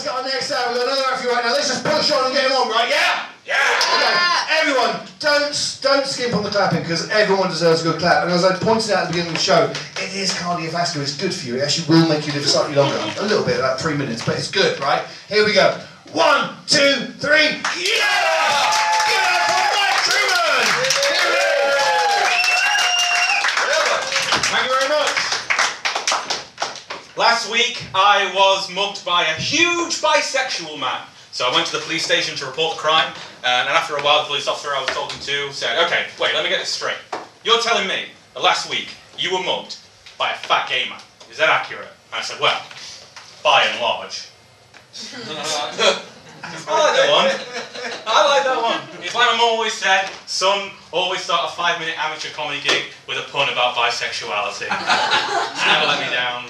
let's get on next out. We've got another outfit right now. Let's just push on and get him on, right? Yeah? Yeah! Okay. Everyone, don't don't skimp on the clapping because everyone deserves a good clap. And as I pointed out at the beginning of the show, it is cardiovascular. It's good for you. It actually will make you live slightly longer, a little bit, about three minutes, but it's good, right? Here we go. One, two, three. Yeah! Last week, I was mugged by a huge bisexual man. So I went to the police station to report the crime, and after a while, the police officer I was talking to said, "Okay, wait, let me get this straight. You're telling me that last week you were mugged by a fat gay man? Is that accurate?" And I said, "Well, by and large." I like that one. I like that one. It's like I'm always said, son, always start a five minute amateur comedy gig with a pun about bisexuality. Never let me down.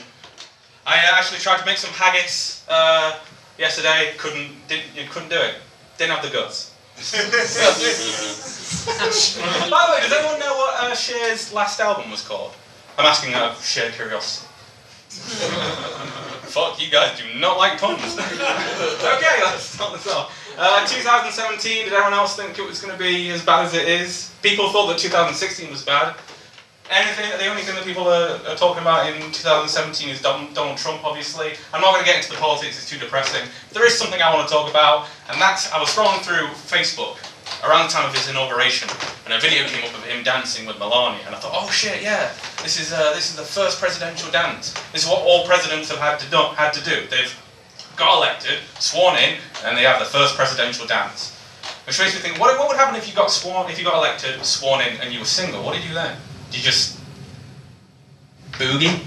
I uh, actually tried to make some haggis uh, yesterday. Couldn't didn't you couldn't do it. Didn't have the guts. By the way, does anyone know what uh, Cher's last album was called? I'm asking out of sheer curiosity. Fuck, you guys do not like puns. okay, let's start this off. Uh, 2017, did everyone else think it was going to be as bad as it is? People thought that 2016 was bad. Anything, the only thing that people are, are talking about in 2017 is Don, Donald Trump, obviously. I'm not going to get into the politics, it's too depressing. There is something I want to talk about, and that's I was scrolling through Facebook around the time of his inauguration, and a video came up of him dancing with Melania, and I thought, oh shit, yeah, this is uh, this is the first presidential dance. This is what all presidents have had to do. Had to do. They've got elected, sworn in, and they have the first presidential dance. Which makes me think, what, what would happen if you got sworn, if you got elected, sworn in, and you were single? What did you do then? Did you just boogie?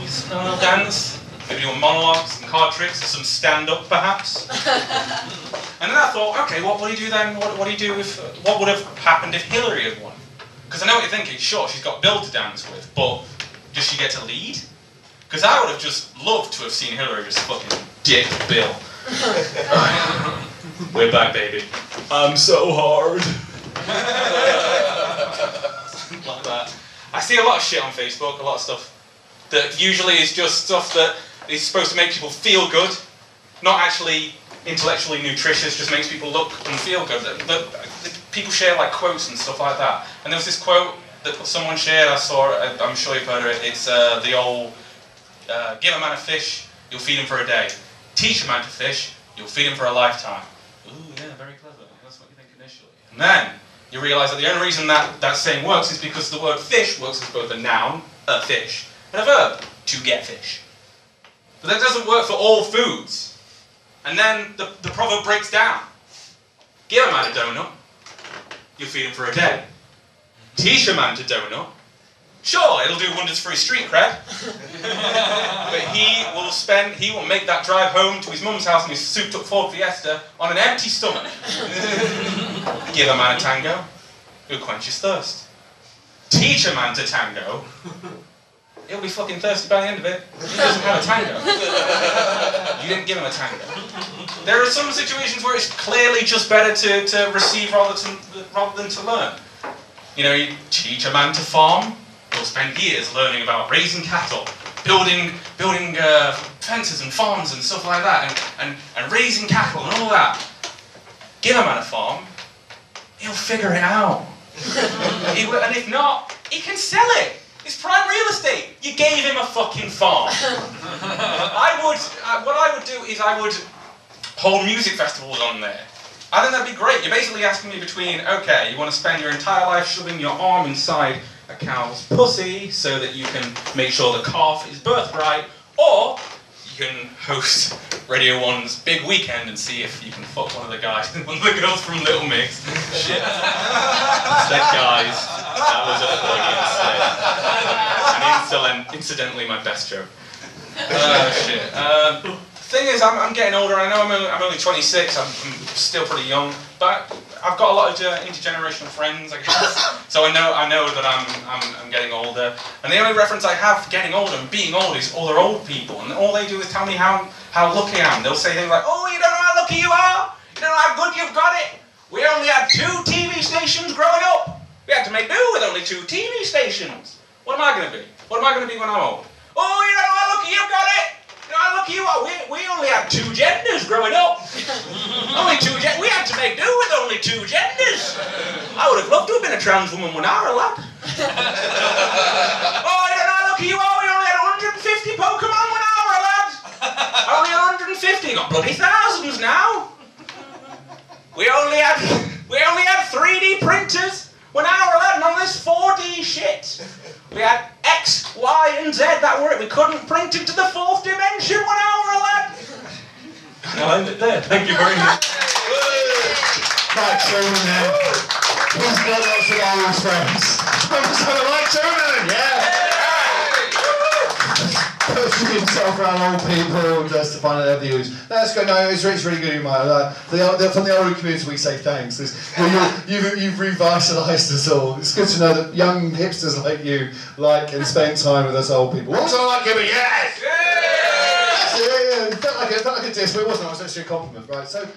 You just no, no dance? Maybe do monologues, some card tricks, some stand-up perhaps? and then I thought, okay, what would you do then? What, what do you do if, what would have happened if Hillary had won? Because I know what you're thinking, sure, she's got Bill to dance with, but does she get to lead? Because I would have just loved to have seen Hillary just fucking dick Bill. We're back, baby. I'm so hard. see a lot of shit on Facebook, a lot of stuff that usually is just stuff that is supposed to make people feel good, not actually intellectually nutritious, just makes people look and feel good. That, that, that people share like quotes and stuff like that. And there was this quote that someone shared, I saw it, I'm sure you've heard of it. It's uh, the old uh, give a man a fish, you'll feed him for a day. Teach a man to fish, you'll feed him for a lifetime. Ooh, yeah, very clever. That's what you think initially. And then you realise that the only reason that that saying works is because the word fish works as both a noun, a fish, and a verb, to get fish. But that doesn't work for all foods. And then the, the proverb breaks down. Give a man a donut, you'll feed him for a day. Teach a man to donut, Sure, it'll do wonders for his street cred. but he will spend, he will make that drive home to his mum's house in his souped up Ford Fiesta on an empty stomach. Give a man a tango, he'll quench his thirst. Teach a man to tango, he'll be fucking thirsty by the end of it. He doesn't have a tango. You didn't give him a tango. There are some situations where it's clearly just better to, to receive rather, to, rather than to learn. You know, you teach a man to farm, He'll spend years learning about raising cattle, building building uh, fences and farms and stuff like that, and, and, and raising cattle and all that. Give a man a farm, he'll figure it out. he will, and if not, he can sell it. It's prime real estate. You gave him a fucking farm. I would, uh, what I would do is I would hold music festivals on there. I think that'd be great. You're basically asking me between, okay, you want to spend your entire life shoving your arm inside a cow's pussy so that you can make sure the calf is birthright, or you can host Radio 1's big weekend and see if you can fuck one of the guys, one of the girls from Little Mix. Shit. Instead, guys, that was a Freudian slip. And incidentally, my best joke. Oh, shit. Um, thing is, I'm, I'm getting older. I know I'm only, I'm only 26. I'm, I'm still pretty young, but I've got a lot of uh, intergenerational friends, I guess. so I know I know that I'm, I'm, I'm getting older. And the only reference I have for getting older and being old is all they're old people, and all they do is tell me how how lucky I am. They'll say things like, "Oh, you don't know how lucky you are. You don't know how good you've got it. We only had two TV stations growing up. We had to make do with only two TV stations. What am I going to be? What am I going to be when I'm old? Oh, you don't know how lucky you've got it. Now look, you are. We, we only had two genders growing up. only two genders. We had to make do with only two genders. I would have loved to have been a trans woman when I was a lad. oh, I don't know. Look, you are. We only had 150 Pokemon when I was a lad. Only 150. Got bloody thousands now. We only had we only had 3D printers when I was a lad, none of this 4D shit. We had X, Y, and Z. That were it. We couldn't print into the fourth dimension when I was a lad. I'll end it there. Thank you very much. Mike Trueman there. He's got lots of old friends. Someone like Trueman, yeah. Pushing himself around old people just to find out their views. That's good. No, it's, it's really good, you might. Uh, the, the, from the old community, we say thanks. It's, you, you've, you've revitalised us all. It's good to know that young hipsters like you like and spend time with us old people. Also like giving yes. Yeah, yeah. It felt like a, felt like a diss, but it wasn't. It was actually a compliment, right? So.